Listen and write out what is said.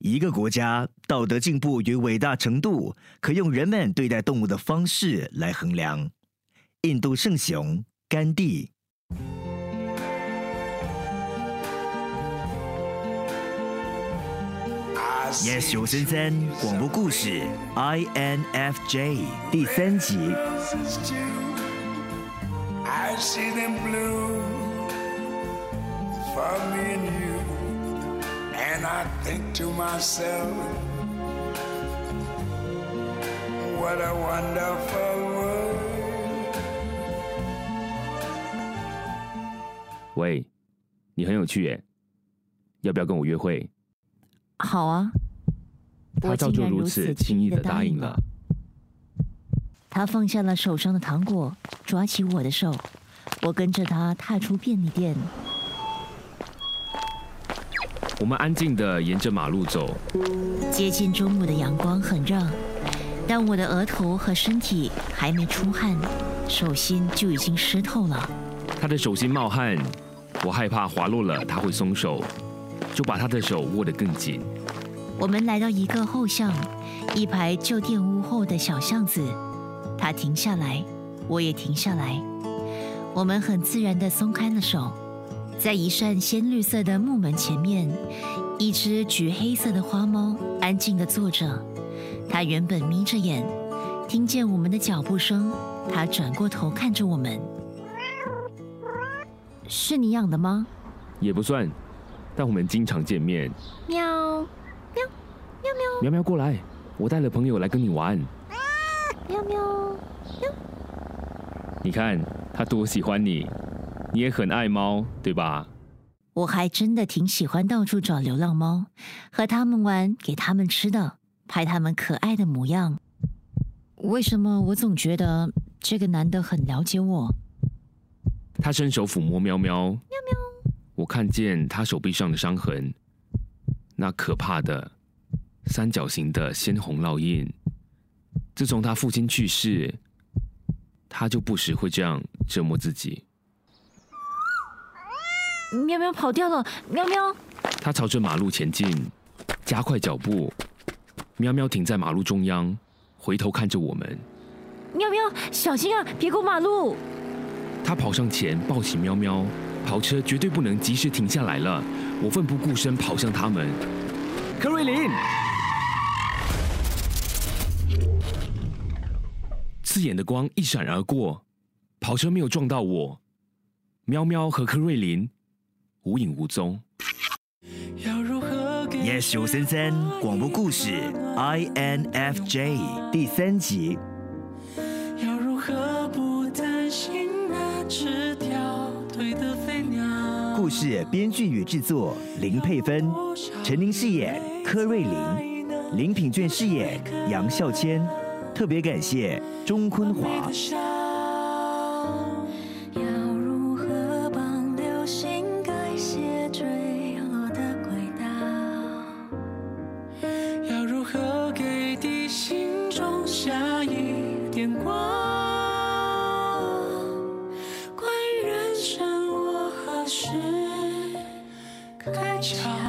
一个国家道德进步与伟大程度，可用人们对待动物的方式来衡量。印度圣雄甘地。Yes 九三三广播故事 INFJ 第三集。I see them blue for me and I think to myself, what a wonderful world. 喂，你很有趣耶，要不要跟我约会？好啊，他照旧竟然如如此此轻易的答应了。。他放下了手上的糖果，抓起我的手，我跟着他踏出便利店。我们安静的沿着马路走，接近中午的阳光很热，但我的额头和身体还没出汗，手心就已经湿透了。他的手心冒汗，我害怕滑落了他会松手，就把他的手握得更紧。我们来到一个后巷，一排旧店屋后的小巷子。他停下来，我也停下来。我们很自然地松开了手，在一扇鲜绿色的木门前面，一只橘黑色的花猫安静地坐着。它原本眯着眼，听见我们的脚步声，它转过头看着我们。是你养的吗？也不算，但我们经常见面。喵，喵，喵喵。喵喵过来，我带了朋友来跟你玩。喵喵。你看他多喜欢你，你也很爱猫，对吧？我还真的挺喜欢到处找流浪猫，和它们玩，给它们吃的，拍它们可爱的模样。为什么我总觉得这个男的很了解我？他伸手抚摸喵喵，喵喵。我看见他手臂上的伤痕，那可怕的三角形的鲜红烙印。自从他父亲去世，他就不时会这样折磨自己。喵喵跑掉了，喵喵！他朝着马路前进，加快脚步。喵喵停在马路中央，回头看着我们。喵喵，小心啊，别过马路！他跑上前，抱起喵喵。跑车绝对不能及时停下来了。我奋不顾身跑向他们。柯瑞琳，刺眼的光一闪而过，跑车没有撞到我。喵喵和柯瑞琳无影无踪。要如何给 Yes 九三三广播故事 INFJ 第三集。要如何不担心那只掉腿的飞鸟？故事编剧与制作林佩芬，陈琳饰演柯瑞琳，林品卷饰演杨孝谦。特别感谢钟坤华。眼光，关于人生，我何时开窍？